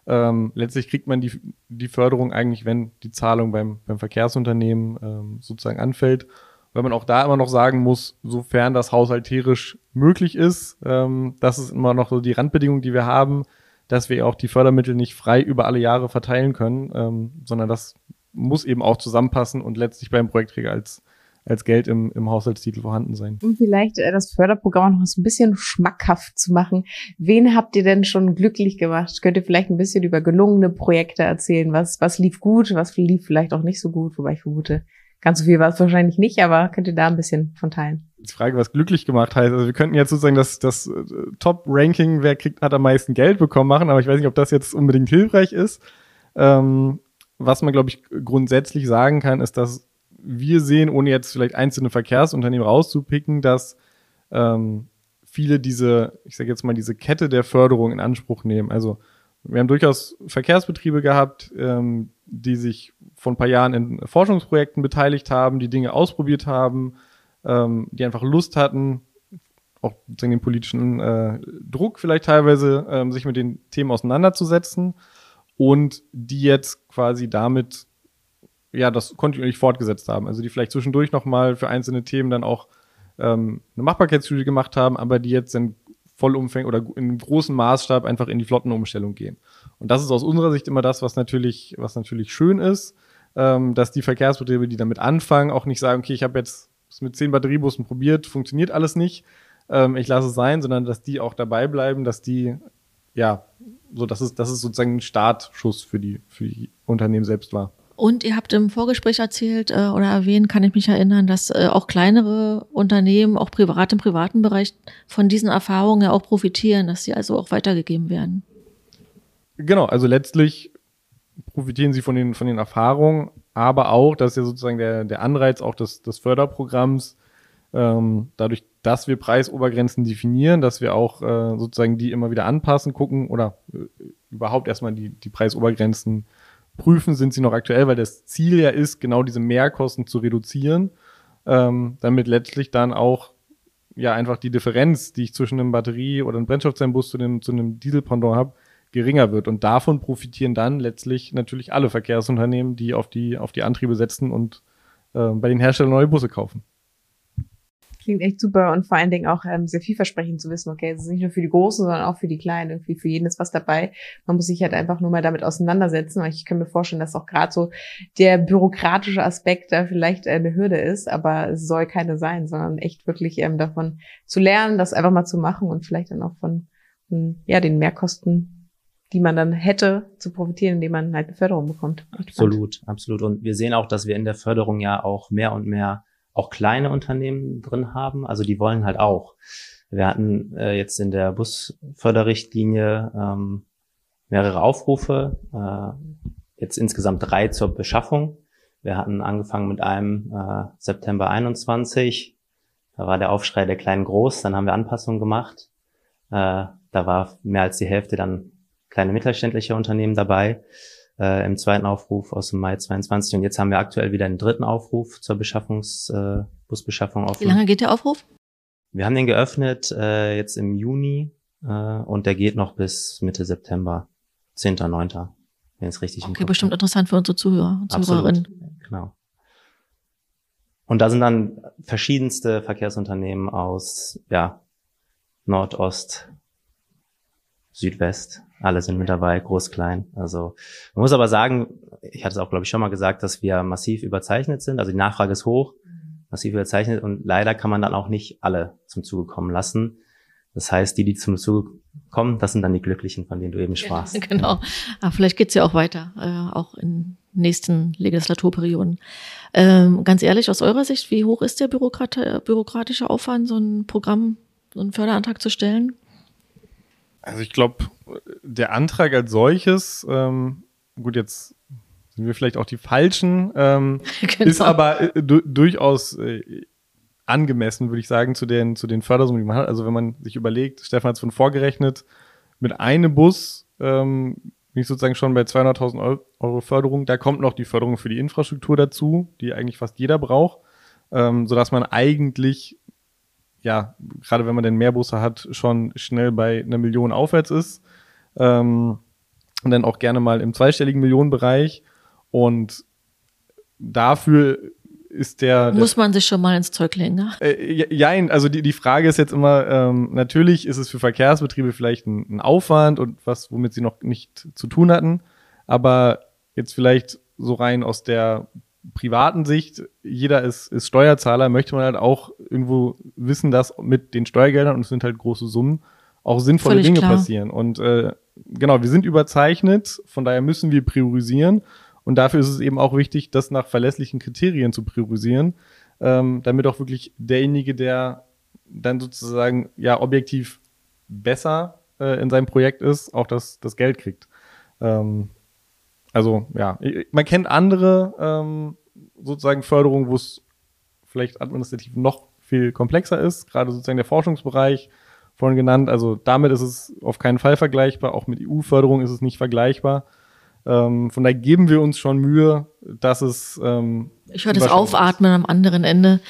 Ähm, letztlich kriegt man die, die Förderung eigentlich, wenn die Zahlung beim, beim Verkehrsunternehmen ähm, sozusagen anfällt. Weil man auch da immer noch sagen muss, sofern das haushalterisch möglich ist, ähm, das ist immer noch so die Randbedingung, die wir haben, dass wir auch die Fördermittel nicht frei über alle Jahre verteilen können, ähm, sondern das muss eben auch zusammenpassen und letztlich beim Projektträger als als Geld im, im Haushaltstitel vorhanden sein. Um vielleicht äh, das Förderprogramm noch so ein bisschen schmackhaft zu machen. Wen habt ihr denn schon glücklich gemacht? Könnt ihr vielleicht ein bisschen über gelungene Projekte erzählen? Was, was lief gut, was lief vielleicht auch nicht so gut? Wobei ich vermute, ganz so viel war es wahrscheinlich nicht, aber könnt ihr da ein bisschen von teilen? Die Frage, was glücklich gemacht heißt. Also wir könnten jetzt sozusagen das, das äh, Top-Ranking, wer kriegt, hat am meisten Geld bekommen machen, aber ich weiß nicht, ob das jetzt unbedingt hilfreich ist. Ähm, was man, glaube ich, grundsätzlich sagen kann, ist, dass wir sehen, ohne jetzt vielleicht einzelne Verkehrsunternehmen rauszupicken, dass ähm, viele diese, ich sage jetzt mal, diese Kette der Förderung in Anspruch nehmen. Also wir haben durchaus Verkehrsbetriebe gehabt, ähm, die sich vor ein paar Jahren in Forschungsprojekten beteiligt haben, die Dinge ausprobiert haben, ähm, die einfach Lust hatten, auch den politischen äh, Druck vielleicht teilweise, ähm, sich mit den Themen auseinanderzusetzen und die jetzt quasi damit ja, das kontinuierlich fortgesetzt haben. Also die vielleicht zwischendurch nochmal für einzelne Themen dann auch ähm, eine Machbarkeitsstudie gemacht haben, aber die jetzt dann vollumfänglich oder in großem Maßstab einfach in die Flottenumstellung gehen. Und das ist aus unserer Sicht immer das, was natürlich, was natürlich schön ist, ähm, dass die Verkehrsbetriebe, die damit anfangen, auch nicht sagen, okay, ich habe jetzt mit zehn Batteriebussen probiert, funktioniert alles nicht, ähm, ich lasse es sein, sondern dass die auch dabei bleiben, dass die, ja, so, dass es, dass es sozusagen ein Startschuss für die, für die Unternehmen selbst war. Und ihr habt im Vorgespräch erzählt äh, oder erwähnt, kann ich mich erinnern, dass äh, auch kleinere Unternehmen, auch privat im privaten Bereich, von diesen Erfahrungen ja auch profitieren, dass sie also auch weitergegeben werden. Genau, also letztlich profitieren sie von den, von den Erfahrungen, aber auch, das ist ja sozusagen der, der Anreiz auch des, des Förderprogramms, ähm, dadurch, dass wir Preisobergrenzen definieren, dass wir auch äh, sozusagen die immer wieder anpassen, gucken oder äh, überhaupt erstmal die, die Preisobergrenzen prüfen, sind sie noch aktuell, weil das Ziel ja ist, genau diese Mehrkosten zu reduzieren, ähm, damit letztlich dann auch ja einfach die Differenz, die ich zwischen einem Batterie- oder einem Brennstoffzellenbus zu, dem, zu einem Dieselpendant habe, geringer wird. Und davon profitieren dann letztlich natürlich alle Verkehrsunternehmen, die auf die, auf die Antriebe setzen und äh, bei den Herstellern neue Busse kaufen klingt echt super und vor allen Dingen auch ähm, sehr vielversprechend zu wissen, okay, es ist nicht nur für die Großen, sondern auch für die Kleinen, irgendwie für jeden ist was dabei. Man muss sich halt einfach nur mal damit auseinandersetzen, weil ich kann mir vorstellen, dass auch gerade so der bürokratische Aspekt da vielleicht eine Hürde ist, aber es soll keine sein, sondern echt wirklich ähm, davon zu lernen, das einfach mal zu machen und vielleicht dann auch von, von ja, den Mehrkosten die man dann hätte zu profitieren, indem man halt eine Förderung bekommt. Absolut, absolut. Und wir sehen auch, dass wir in der Förderung ja auch mehr und mehr auch kleine Unternehmen drin haben. Also die wollen halt auch. Wir hatten äh, jetzt in der Busförderrichtlinie ähm, mehrere Aufrufe, äh, jetzt insgesamt drei zur Beschaffung. Wir hatten angefangen mit einem äh, September 21. Da war der Aufschrei der Kleinen groß. Dann haben wir Anpassungen gemacht. Äh, da war mehr als die Hälfte dann kleine mittelständliche Unternehmen dabei äh, im zweiten Aufruf aus dem Mai 22 und jetzt haben wir aktuell wieder einen dritten Aufruf zur Beschaffungs, äh, Busbeschaffung offen. Wie lange geht der Aufruf? Wir haben den geöffnet äh, jetzt im Juni äh, und der geht noch bis Mitte September, 10.9., wenn es richtig Okay, bestimmt interessant für unsere Zuhörer und Zuhörerinnen. Genau. Und da sind dann verschiedenste Verkehrsunternehmen aus ja, Nordost, Südwest, alle sind mit dabei, groß, klein. Also man muss aber sagen, ich hatte es auch, glaube ich, schon mal gesagt, dass wir massiv überzeichnet sind. Also die Nachfrage ist hoch, massiv überzeichnet und leider kann man dann auch nicht alle zum Zuge kommen lassen. Das heißt, die, die zum Zuge kommen, das sind dann die Glücklichen, von denen du eben sprachst. [laughs] Ja, genau. Aber ah, vielleicht geht's ja auch weiter, äh, auch in nächsten Legislaturperioden. Ähm, ganz ehrlich, aus eurer Sicht, wie hoch ist der Bürokrat bürokratische Aufwand, so ein Programm, so einen Förderantrag zu stellen? Also ich glaube, der Antrag als solches, ähm, gut, jetzt sind wir vielleicht auch die Falschen, ähm, [laughs] genau. ist aber äh, du durchaus äh, angemessen, würde ich sagen, zu den, zu den Fördersummen, die man hat. Also wenn man sich überlegt, Stefan hat es von vorgerechnet, mit einem Bus ähm, bin ich sozusagen schon bei 200.000 Euro Förderung. Da kommt noch die Förderung für die Infrastruktur dazu, die eigentlich fast jeder braucht, ähm, sodass man eigentlich ja, gerade wenn man denn mehr Busse hat, schon schnell bei einer Million aufwärts ist. Ähm, und dann auch gerne mal im zweistelligen Millionenbereich. Und dafür ist der. Muss man sich schon mal ins Zeug legen, ne? Äh, ja, also die, die Frage ist jetzt immer, ähm, natürlich ist es für Verkehrsbetriebe vielleicht ein, ein Aufwand und was, womit sie noch nicht zu tun hatten. Aber jetzt vielleicht so rein aus der privaten Sicht, jeder ist, ist Steuerzahler, möchte man halt auch irgendwo wissen, dass mit den Steuergeldern, und es sind halt große Summen, auch sinnvolle Völlig Dinge klar. passieren. Und äh, genau, wir sind überzeichnet, von daher müssen wir priorisieren. Und dafür ist es eben auch wichtig, das nach verlässlichen Kriterien zu priorisieren, ähm, damit auch wirklich derjenige, der dann sozusagen ja objektiv besser äh, in seinem Projekt ist, auch das, das Geld kriegt. Ähm, also ja, man kennt andere ähm, sozusagen Förderungen, wo es vielleicht administrativ noch viel komplexer ist, gerade sozusagen der Forschungsbereich vorhin genannt. Also damit ist es auf keinen Fall vergleichbar, auch mit EU-Förderung ist es nicht vergleichbar. Ähm, von daher geben wir uns schon Mühe, dass es. Ähm, ich höre das Aufatmen am anderen Ende,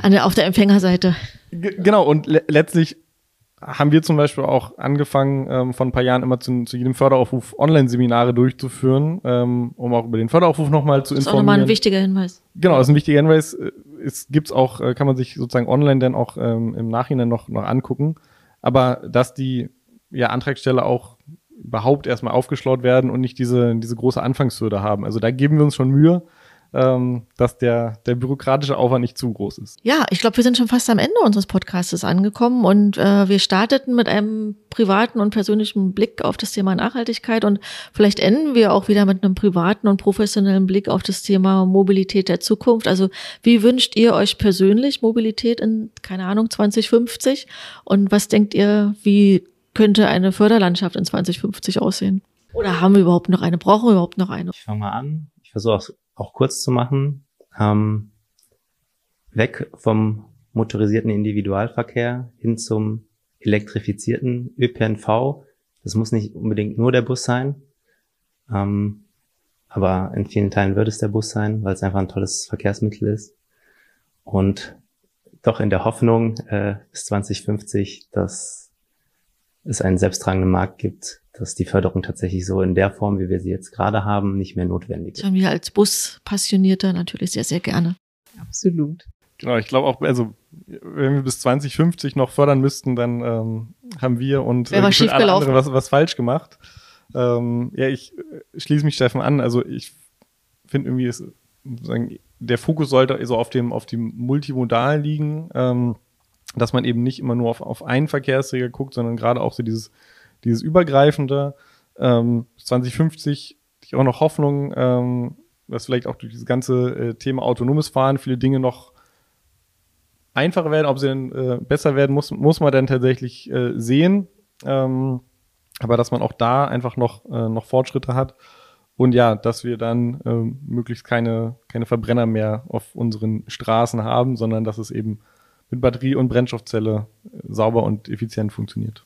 an der, auf der Empfängerseite. G genau, und le letztlich haben wir zum Beispiel auch angefangen, ähm, vor ein paar Jahren immer zu, zu jedem Förderaufruf Online-Seminare durchzuführen, ähm, um auch über den Förderaufruf nochmal zu informieren. Das ist auch nochmal ein wichtiger Hinweis. Genau, das ist ein wichtiger Hinweis. Es gibt's auch, äh, kann man sich sozusagen online dann auch ähm, im Nachhinein noch, noch angucken. aber dass die ja, Antragsteller auch überhaupt erstmal aufgeschlaut werden und nicht diese, diese große Anfangshürde haben. Also da geben wir uns schon Mühe ähm, dass der, der bürokratische Aufwand nicht zu groß ist. Ja, ich glaube, wir sind schon fast am Ende unseres Podcasts angekommen und äh, wir starteten mit einem privaten und persönlichen Blick auf das Thema Nachhaltigkeit und vielleicht enden wir auch wieder mit einem privaten und professionellen Blick auf das Thema Mobilität der Zukunft. Also wie wünscht ihr euch persönlich Mobilität in, keine Ahnung, 2050 und was denkt ihr, wie könnte eine Förderlandschaft in 2050 aussehen? Oder haben wir überhaupt noch eine? Brauchen wir überhaupt noch eine? Ich fange mal an. Ich versuche auch kurz zu machen, ähm, weg vom motorisierten Individualverkehr hin zum elektrifizierten ÖPNV. Das muss nicht unbedingt nur der Bus sein, ähm, aber in vielen Teilen wird es der Bus sein, weil es einfach ein tolles Verkehrsmittel ist. Und doch in der Hoffnung äh, bis 2050, dass es einen selbsttragenden Markt gibt, dass die Förderung tatsächlich so in der Form, wie wir sie jetzt gerade haben, nicht mehr notwendig ist. Das haben wir als Buspassionierter natürlich sehr, sehr gerne. Absolut. Genau, ich glaube auch, also wenn wir bis 2050 noch fördern müssten, dann ähm, haben wir und äh, alle andere was, was falsch gemacht. Ähm, ja, ich äh, schließe mich Steffen an. Also ich finde irgendwie, ist, der Fokus sollte also auf dem auf dem Multimodal liegen, ähm, dass man eben nicht immer nur auf, auf einen Verkehrsträger guckt, sondern gerade auch so dieses dieses Übergreifende. Ähm, 2050 ich auch noch Hoffnung, ähm, dass vielleicht auch durch dieses ganze äh, Thema autonomes Fahren viele Dinge noch einfacher werden. Ob sie denn äh, besser werden, muss, muss man dann tatsächlich äh, sehen. Ähm, aber dass man auch da einfach noch, äh, noch Fortschritte hat. Und ja, dass wir dann ähm, möglichst keine, keine Verbrenner mehr auf unseren Straßen haben, sondern dass es eben mit Batterie und Brennstoffzelle äh, sauber und effizient funktioniert.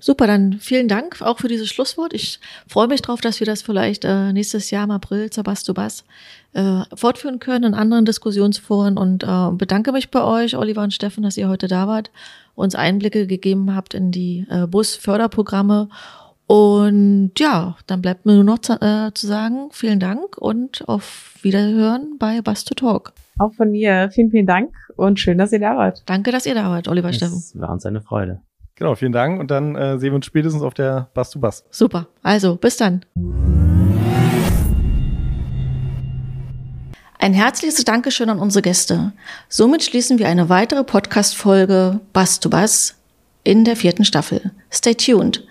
Super, dann vielen Dank auch für dieses Schlusswort. Ich freue mich darauf, dass wir das vielleicht äh, nächstes Jahr im April zur Bass to Bass äh, fortführen können in anderen Diskussionsforen und äh, bedanke mich bei euch, Oliver und Steffen, dass ihr heute da wart, uns Einblicke gegeben habt in die äh, Busförderprogramme. Und ja, dann bleibt mir nur noch zu, äh, zu sagen, vielen Dank und auf Wiederhören bei Bass to Talk. Auch von mir vielen, vielen Dank und schön, dass ihr da wart. Danke, dass ihr da wart, Oliver es Steffen. war uns eine Freude. Genau, vielen Dank und dann äh, sehen wir uns spätestens auf der Bass to Bass. Super, also bis dann. Ein herzliches Dankeschön an unsere Gäste. Somit schließen wir eine weitere Podcast-Folge Bass to Bass in der vierten Staffel. Stay tuned.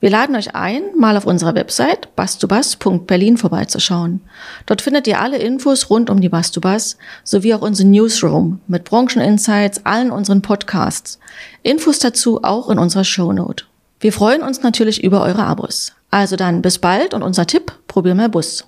Wir laden euch ein, mal auf unserer Website bastubas.berlin vorbeizuschauen. Dort findet ihr alle Infos rund um die Bastubas sowie auch unseren Newsroom mit Brancheninsights, allen unseren Podcasts. Infos dazu auch in unserer Shownote. Wir freuen uns natürlich über eure Abos. Also dann bis bald und unser Tipp, probier mal Bus.